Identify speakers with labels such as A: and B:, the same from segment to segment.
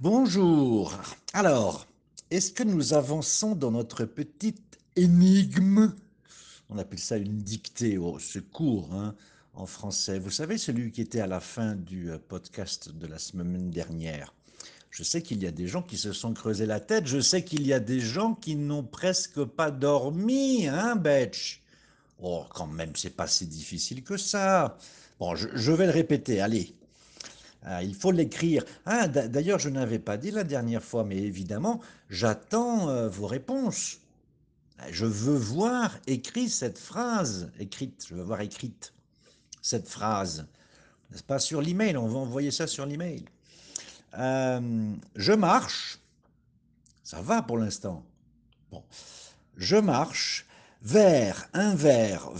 A: Bonjour. Alors, est-ce que nous avançons dans notre petite énigme? On appelle ça une dictée au secours hein, en français. Vous savez, celui qui était à la fin du euh, podcast de la semaine dernière. Je sais qu'il y a des gens qui se sont creusés la tête. Je sais qu'il y a des gens qui n'ont presque pas dormi, hein, Betch? Oh, quand même, c'est pas si difficile que ça. Bon, je, je vais le répéter, allez. Ah, il faut l'écrire. Ah, d'ailleurs, je n'avais pas dit la dernière fois, mais évidemment, j'attends euh, vos réponses. Je veux voir écrite cette phrase, écrite, je veux voir écrite cette phrase. N'est-ce pas? Sur l'email On va envoyer ça sur l'email. Euh, je marche, ça va pour l'instant. Je marche vers un vers,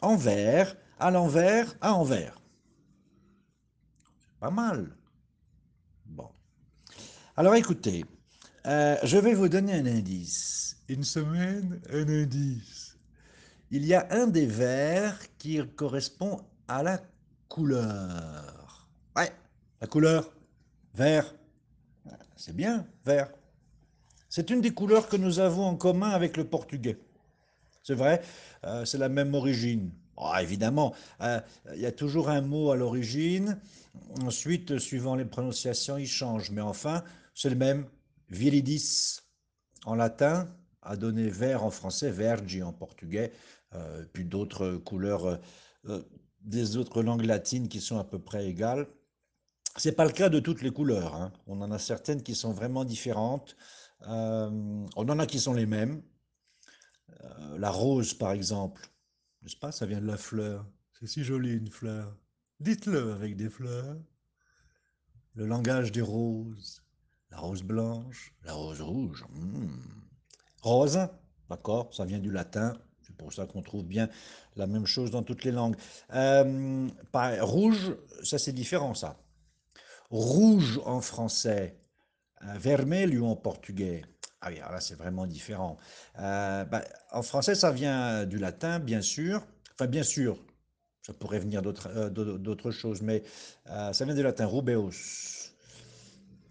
A: envers, à l'envers, à envers. Pas mal. Bon. Alors écoutez, euh, je vais vous donner un indice. Une semaine, un indice. Il y a un des vers qui correspond à la couleur. Ouais, la couleur vert. C'est bien, vert. C'est une des couleurs que nous avons en commun avec le portugais. C'est vrai, euh, c'est la même origine. Oh, évidemment, euh, il y a toujours un mot à l'origine Ensuite, suivant les prononciations, il change. Mais enfin, c'est le même. Viridis en latin a donné vert en français, vergi en portugais, euh, puis d'autres couleurs euh, des autres langues latines qui sont à peu près égales. Ce n'est pas le cas de toutes les couleurs. Hein. On en a certaines qui sont vraiment différentes. on en a qui sont les mêmes. la rose, par exemple, n'est-ce pas? Ça vient de la fleur. C'est si joli une fleur. Dites-le avec des fleurs. Le langage des roses. La rose blanche, la rose rouge. Hmm. Rose, d'accord, ça vient du latin. C'est pour ça qu'on trouve bien la même chose dans toutes les langues. Euh, rouge, ça c'est différent ça. Rouge en français, euh, vermelho en portugais. Ah oui, là c'est vraiment différent. Euh, bah, en français, ça vient du latin, bien sûr. Enfin, bien sûr, ça pourrait venir d'autres euh, choses, mais euh, ça vient du latin rubeus.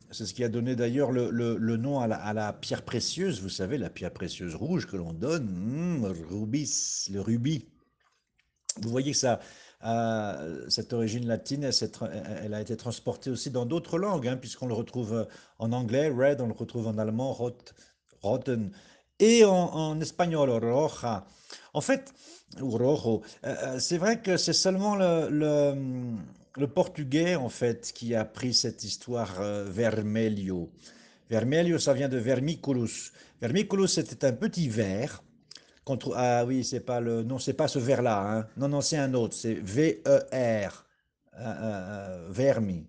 A: C'est ce qui a donné d'ailleurs le, le, nom à la, à la, pierre précieuse, vous savez, la pierre précieuse rouge que l'on donne, hmm, rubis, le rubis. Vous voyez que ça, euh, cette origine latine, elle, a été transportée aussi dans d'autres langues, hein, puisqu'on le retrouve en anglais, red, on le retrouve en allemand, rot, roten, et en, espagnol, roja. En fait, euh, euh, c'est vrai que c'est seulement le, portugais, en fait, qui a pris cette histoire euh, vermelho. Vermelho, ça vient de vermiculus. Vermiculus, c'était un petit verre. Contre, ah oui, c'est pas le, non, c'est pas ce verre-là. Hein. Non, non, c'est un autre. C'est V-E-R, vermi.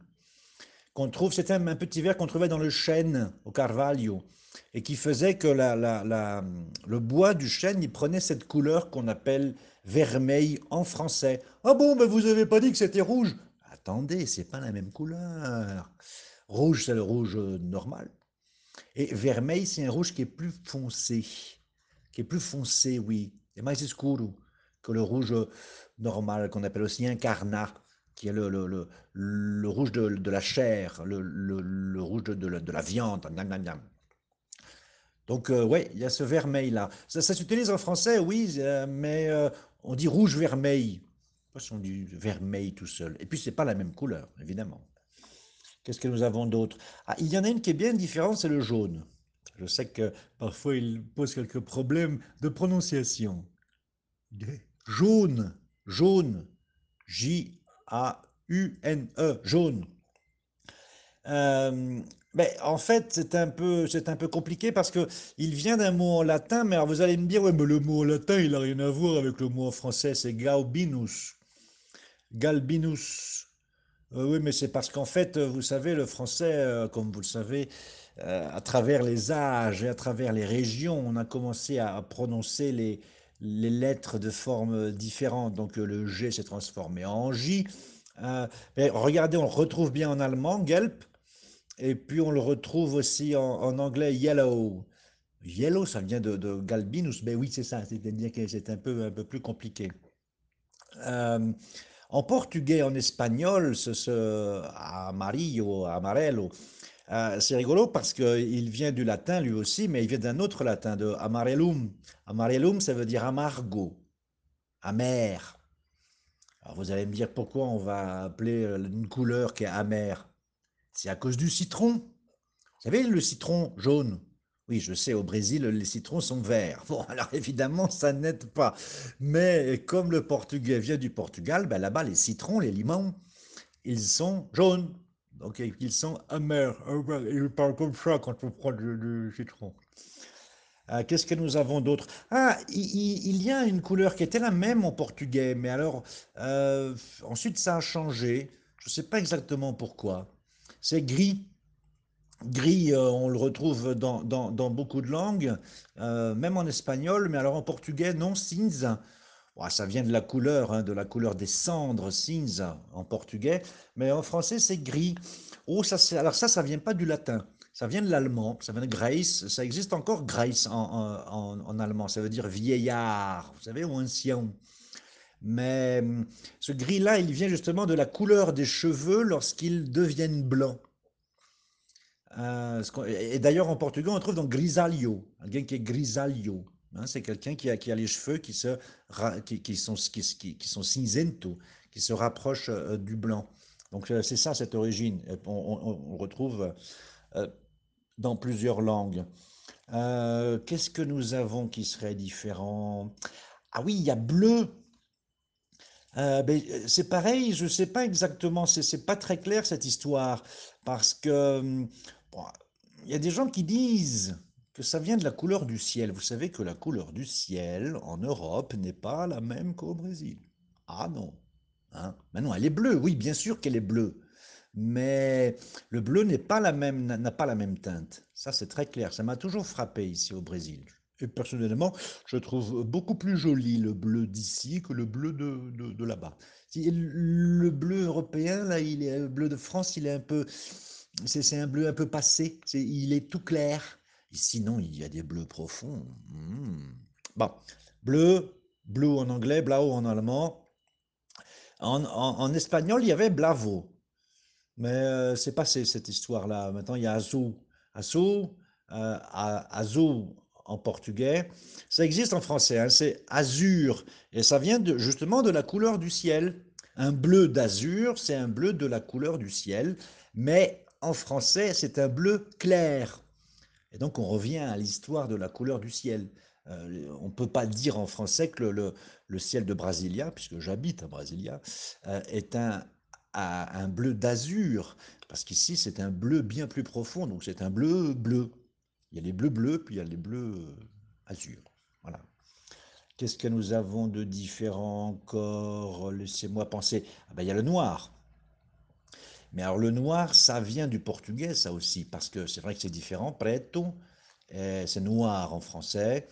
A: Qu'on trouve, c'était un, un, petit verre qu'on trouvait dans le chêne au Carvalho et qui faisait que le bois du chêne, il prenait cette couleur qu'on appelle vermeil en français. Ah bon, mais vous n'avez pas dit que c'était rouge Attendez, c'est pas la même couleur. Rouge, c'est le rouge normal. Et vermeil, c'est un rouge qui est plus foncé. Qui est plus foncé, oui. Et mais scuro que le rouge normal, qu'on appelle aussi un carnat, qui est le, le, rouge de, la chair, le, rouge de, de, la viande. Donc, euh, oui, il y a ce vermeil-là. Ça, s'utilise en français, oui, euh, mais euh, on dit rouge-vermeil. Pas si on dit vermeil tout seul. Et puis, ce n'est pas la même couleur, évidemment. Qu'est-ce que nous avons d'autre? Ah, Il y en a une qui est bien différente, c'est le jaune. Je sais que parfois, il pose quelques problèmes de prononciation. Jaune, jaune, J-A-U-N-E, jaune. Euh, mais en fait, c'est un peu, c'est un peu compliqué parce que il vient d'un mot en latin, mais alors vous allez me dire, mais le mot en latin, il n'a rien à voir avec le mot en français, c'est galbinus. Galbinus. Euh, oui, mais c'est parce qu'en fait, vous savez, le français, euh, comme vous le savez, à travers les âges et à travers les régions, on a commencé à prononcer les, lettres de forme différente. Donc le G s'est transformé en J. mais regardez, on le retrouve bien en allemand, Gelb. Et puis on le retrouve aussi en, anglais yellow. Yellow, ça vient de, galbinus. Ben oui, c'est ça, c'est-à-dire un peu, un peu plus compliqué. Euh, en portugais, en espagnol, ce, ce amarillo, amarelo, Euh, c'est rigolo parce qu'il vient du latin lui aussi, mais il vient d'un autre latin, de amarellum. Amarellum, ça veut dire amargo, amer. Alors vous allez me dire pourquoi on va appeler euh, une couleur qui est amère. C'est à cause du citron. Vous savez, le citron jaune. Oui, je sais, au Brésil, les citrons sont verts. Bon, alors évidemment, ça n'aide pas. Mais comme le portugais vient du Portugal, ben là-bas, les citrons, les limons, ils sont jaunes. Ils sont amers. Ils parlent comme ça quand on prend du, citron. Euh, Qu'est-ce que nous avons d'autre? Ah, il, y a une couleur qui était la même en portugais, mais alors, euh, ensuite, ça a changé. Je ne sais pas exactement pourquoi. C'est gris. Gris, euh, on le retrouve dans, dans, beaucoup de langues, euh, même en espagnol, mais alors en portugais, non, cinza. Ça vient de la couleur, hein, de la couleur des cendres, cinza en portugais, mais en français, c'est gris. Oh, ça, alors ça, ça vient pas du latin, ça vient de l'allemand, ça vient de Grace, ça existe encore Grace en, en, en, allemand, ça veut dire vieillard, vous savez, ou ancien. Mais hum, ce gris-là, il vient justement de la couleur des cheveux lorsqu'ils deviennent blancs. Euh, et d'ailleurs, en portugais, on trouve donc grisalho, quelqu'un qui est grisalho. Hein, c'est quelqu'un qui a, les cheveux qui, se, sont, cinzento, qui se rapprochent euh, du blanc. Donc euh, c'est ça cette origine. On, retrouve euh, dans plusieurs langues. Qu'est-ce que nous avons qui serait différent? Ah oui, il y a bleu. Ben, c'est pareil, je ne sais pas exactement, c'est pas très clair cette histoire, parce que hum, il y a des gens qui disent que ça vient de la couleur du ciel. Vous savez que la couleur du ciel en Europe n'est pas la même qu'au Brésil. Ah non. Hein Maintenant, elle est bleue, oui, bien sûr qu'elle est bleue. Mais le bleu n'est pas la même, n'a pas la même teinte. Ça, c'est très clair. Ça m'a toujours frappé ici au Brésil. Et personnellement, je trouve beaucoup plus joli le bleu d'ici que le bleu de, de, là-bas. Le bleu européen, là, il est, le bleu de France, il est un peu, c'est un bleu un peu passé, il est tout clair. Sinon, il y a des bleus profonds. Mmh. Bon, bleu, blue en anglais, blau en allemand. En, espagnol, il y avait blavo. Mais euh, c'est passé cette histoire-là. Maintenant, il y a azul. Azul, euh, azul en portugais. Ça existe en français, hein, c'est azur. Et ça vient justement de la couleur du ciel. Un bleu d'azur, c'est un bleu de la couleur du ciel. Mais en français, c'est un bleu clair. Et donc on revient à l'histoire de la couleur du ciel. Euh, on ne peut pas dire en français que le, ciel de Brasilia, puisque j'habite à Brasilia, euh, est un, un bleu d'azur, parce qu'ici c'est un bleu bien plus profond, donc c'est un bleu bleu. Il y a les bleus bleus, puis il y a les bleus euh, azur. Voilà. Qu'est-ce que nous avons de différent encore? Laissez-moi penser. Ah ben, il y a le noir. Mais alors le noir, ça vient du portugais, ça aussi, parce que c'est vrai que c'est différent. Preto, c'est noir en français.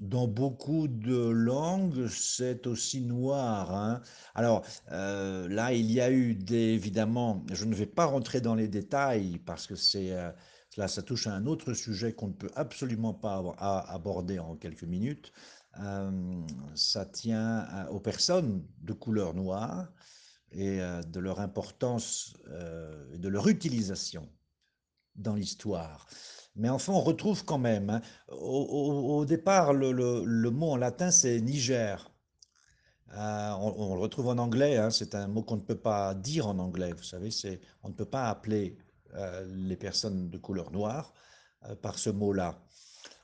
A: Dans beaucoup de langues, c'est aussi noir. Hein. Alors euh, là, il y a eu des, évidemment, je ne vais pas rentrer dans les détails parce que c'est euh, là, ça touche à un autre sujet qu'on ne peut absolument pas aborder en quelques minutes. Euh, ça tient aux personnes de couleur noire et euh, de leur importance euh, de leur utilisation dans l'histoire. Mais enfin, on retrouve quand même, hein, au, départ, le, mot en latin, c'est Niger. Euh, on, le retrouve en anglais, hein, c'est un mot qu'on ne peut pas dire en anglais, vous savez, on ne peut pas appeler les personnes de couleur noire par ce mot-là.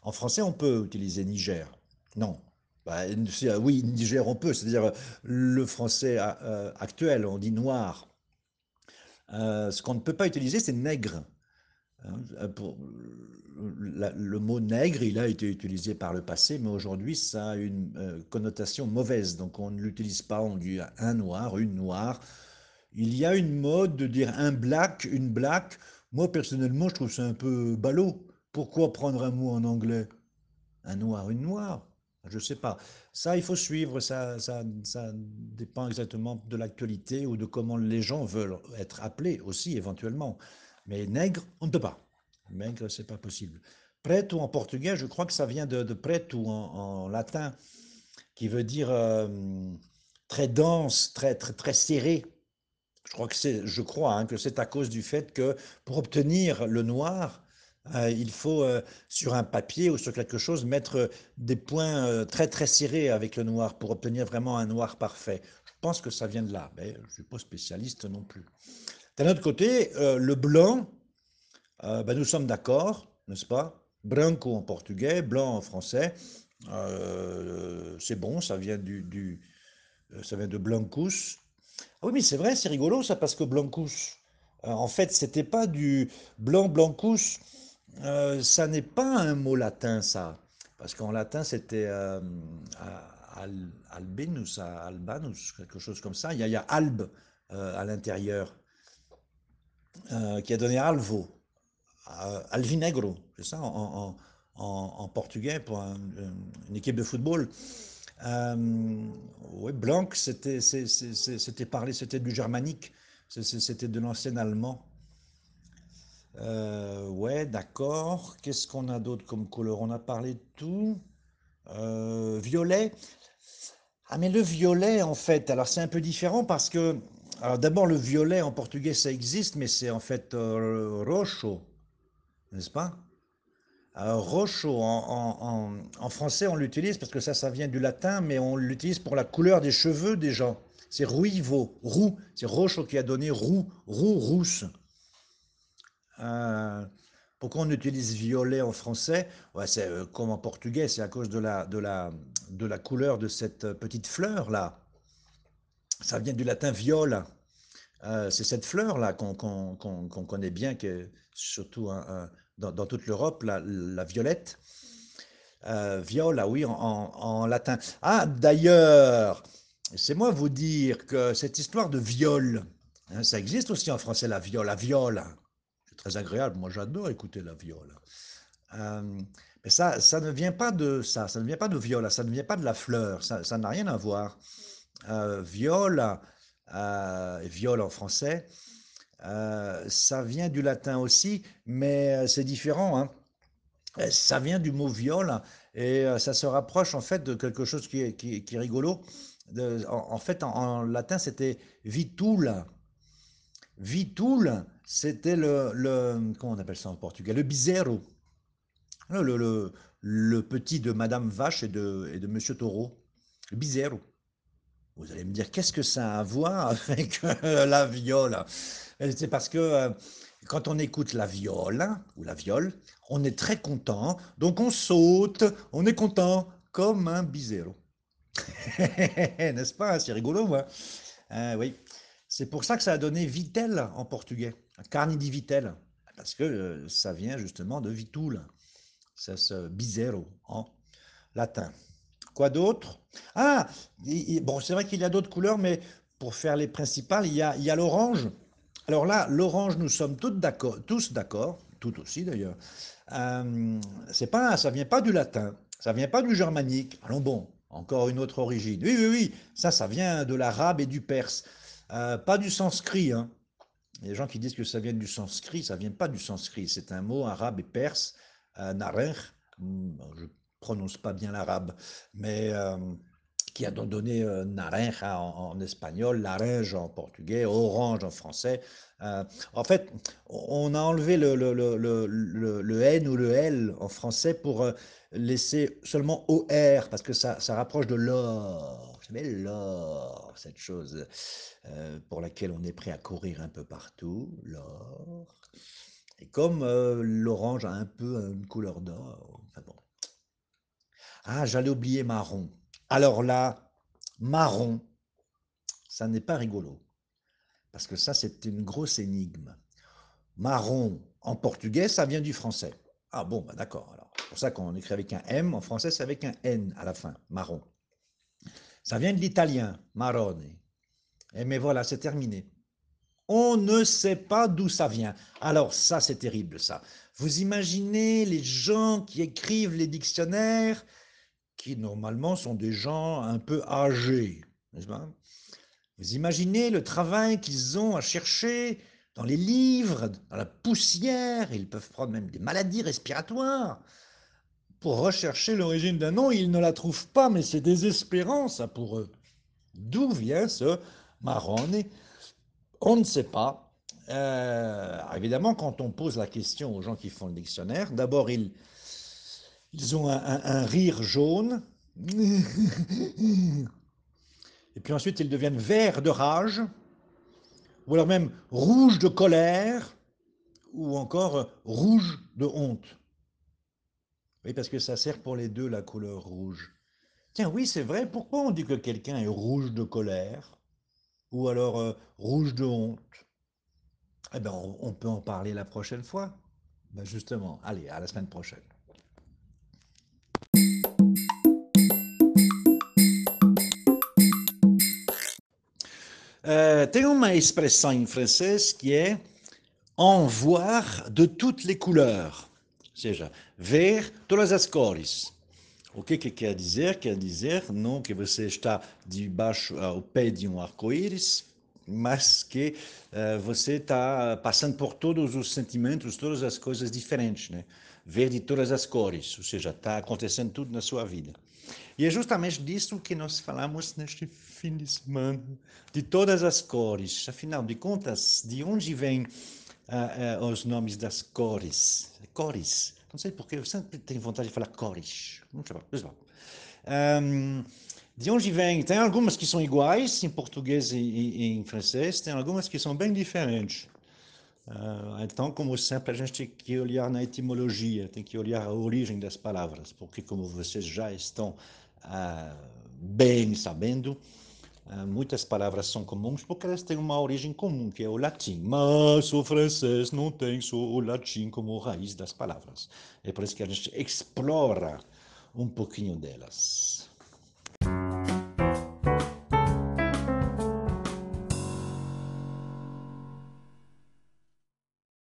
A: En français, on peut utiliser Niger. Non, bah, oui, Niger, on peut, c'est-à-dire le français euh, actuel, on dit noir. Euh, ce qu'on ne peut pas utiliser, c'est nègre. Euh, le mot nègre, il a été utilisé par le passé, mais aujourd'hui, ça a une euh, connotation mauvaise. Donc, on ne l'utilise pas, on dit un noir, une noire. Il y a une mode de dire un black, une black. Moi, personnellement, je trouve ça un peu ballot. Pourquoi prendre un mot en anglais? Un noir, une noire je ne sais pas. Ça, il faut suivre. Ça, ça, ça dépend exactement de l'actualité ou de comment les gens veulent être appelés aussi, éventuellement. Mais nègre, on ne peut pas. Nègre, c'est pas possible. Preto en portugais, je crois que ça vient de, de preto en, latin, qui veut dire euh, très dense, très, très, très serré. Je crois que c'est, hein, que c'est à cause du fait que pour obtenir le noir, euh, il faut euh, sur un papier ou sur quelque chose mettre euh, des points très très serrés avec le noir pour obtenir vraiment un noir parfait. Je pense que ça vient de là, mais je ne suis pas spécialiste non plus. D'un autre côté, le blanc, ben, nous sommes d'accord, n'est-ce pas? Branco en portugais, blanc en français. C'est bon, ça vient du, ça vient de blancus. Ah oui, mais c'est vrai, c'est rigolo ça, parce que blancus, en fait, c'était pas du blanc blancus, euh, ça n'est pas un mot latin, ça. Parce qu'en latin, c'était euh, albinus, albanus, quelque chose comme ça. Il y a, il albe euh, à l'intérieur, qui a donné alvo, alvinegro, c'est ça, en, portugais pour un- une équipe de football. Ouais, Blanc, c'était parlé, c'était du germanique, c'était de l'ancien allemand. Euh, ouais, d'accord. Qu'est-ce qu'on a d'autre comme couleur? On a parlé de tout. Euh, violet. Ah, mais le violet, en fait, alors c'est un peu différent parce que, alors d'abord, le violet en portugais, ça existe, mais c'est en fait euh, roxo, n'est-ce pas? Alors, roxo, en, français, on l'utilise parce que ça, ça vient du latin, mais on l'utilise pour la couleur des cheveux des gens. C'est ruivo, roux. C'est roxo qui a donné roux, roux, rousse. Euh, pourquoi on utilise violet en français? C'est euh, comme en portugais, c'est à cause de la, couleur de cette euh, petite fleur là. Ça vient du latin viola. Euh, c'est cette fleur-là qu'on qu'on- connaît bien, que, surtout hein, hein, dans, toute l'Europe, la, violette. Euh, viola, oui, en, latin. Ah, d'ailleurs, c'est moi vous dire que cette histoire de viol, hein, ça existe aussi en français, la viole, la viole. C'est très agréable, moi j'adore écouter la viole. Euh, mais ça, ça ne vient pas de ça, ça ne vient pas de viola, ça ne vient pas de la fleur, ça, n'a rien à voir. Euh, viol, euh, viol en français, euh, ça vient du latin aussi, mais euh, c'est différent, hein. Ça vient du mot viol et ça se rapproche en fait de quelque chose qui est, rigolo. En, fait, en, en latin, c'était vitul. Vitul, c'était le, comment on appelle ça en portugais? Le bizarro. Le, petit de Madame Vache et de, Monsieur Taureau. Le bizarro. Vous allez me dire, qu'est-ce que ça a à voir avec euh, la viole? Euh, C'est parce que euh, quand on écoute la viole ou la viole, on est très content, donc on saute, on est content, comme un bisero. N'est-ce pas? C'est rigolo, moi. Euh, oui. C'est pour ça que ça a donné vitel en portugais, carne di vitel, parce que euh, ça vient justement de vitul, c'est ce bisero en latin. Quoi d'autre? Ah, bon, c'est vrai qu'il y a d'autres couleurs, mais pour faire les principales, il y a, l'orange. Alors là, l'orange, nous sommes tous d'accord, tout aussi d'ailleurs. Euh, c'est pas, ça vient pas du latin, ça vient pas du germanique. Allons bon, encore une autre origine. Oui, oui, oui, ça, ça vient de l'arabe et du perse, Euh, pas du sanskrit. Hein. Il y a des gens qui disent que ça vient du sanskrit, ça vient pas du sanskrit. C'est un mot arabe et perse, euh. Hmm, Je prononce pas bien l'arabe, mais euh, qui a donné euh, naranja en, en espagnol, laranja en portugais, orange en français. Euh, en fait, on a enlevé le, le, le, le, N ou le L en français pour euh, laisser seulement OR, parce que ça, ça rapproche de l'or. Savez, l'or, cette chose euh, pour laquelle on est prêt à courir un peu partout, l'or. Et comme l'orange a un peu une couleur d'or, enfin bon. Ah, j'allais oublier marron. Alors là, marron, ça n'est pas rigolo, parce que ça, c'est une grosse énigme. Marron, en portugais, ça vient du français. Ah bon, bah d'accord. Alors, pour ça qu'on écrit avec un M, en français, c'est avec un N à la fin, marron. Ça vient de l'italien, marrone. Et mais voilà, c'est terminé. On ne sait pas d'où ça vient. Alors ça, c'est terrible, ça. Vous imaginez les gens qui écrivent les dictionnaires, qui normalement sont des gens un peu âgés? Vous imaginez le travail qu'ils ont à chercher dans les livres, dans la poussière, ils peuvent prendre même des maladies respiratoires pour rechercher l'origine d'un nom, ils ne la trouvent pas, mais c'est désespérant ça pour eux. D'où vient ce marrone? On ne sait pas. Euh, évidemment, quand on pose la question aux gens qui font le dictionnaire, d'abord ils, ils ont un, rire jaune. Et puis ensuite, ils deviennent verts de rage, ou alors même rouges de colère, ou encore rouge de honte. Oui, parce que ça sert pour les deux la couleur rouge. Tiens, oui, c'est vrai, pourquoi on dit que quelqu'un est rouge de colère Ou alors euh, rouge de honte? Eh bien, on, on, peut en parler la prochaine fois. Ben justement, allez, à la semaine prochaine. Euh, tem uma expressão em francês que é en voir de toutes les couleurs. Ou seja, ver todas as cores. O que, que quer dizer? Quer dizer não que você está debaixo ao pé de um arco-íris, mas que uh, você está passando por todos os sentimentos, todas as coisas diferentes, né? Ver de todas as cores, ou seja, está acontecendo tudo na sua vida. E é justamente disso que nós falamos neste fim de semana, de todas as cores. Afinal de contas, de onde vêm uh, uh, os nomes das cores? Cores. Não sei porquê, eu sempre tenho vontade de falar cores. Não sei. Um, de onde vem? Tem algumas que são iguais em português e, e, em francês, tem algumas que são bem diferentes. Uh, então, como sempre, a gente tem que olhar na etimologia, tem que olhar a origem das palavras, porque, como vocês já estão uh, bem sabendo, muitas palavras são comuns porque elas têm uma origem comum, que é o latim. Mas o francês não tem só o latim como raiz das palavras. É por isso que a gente explora um pouquinho delas.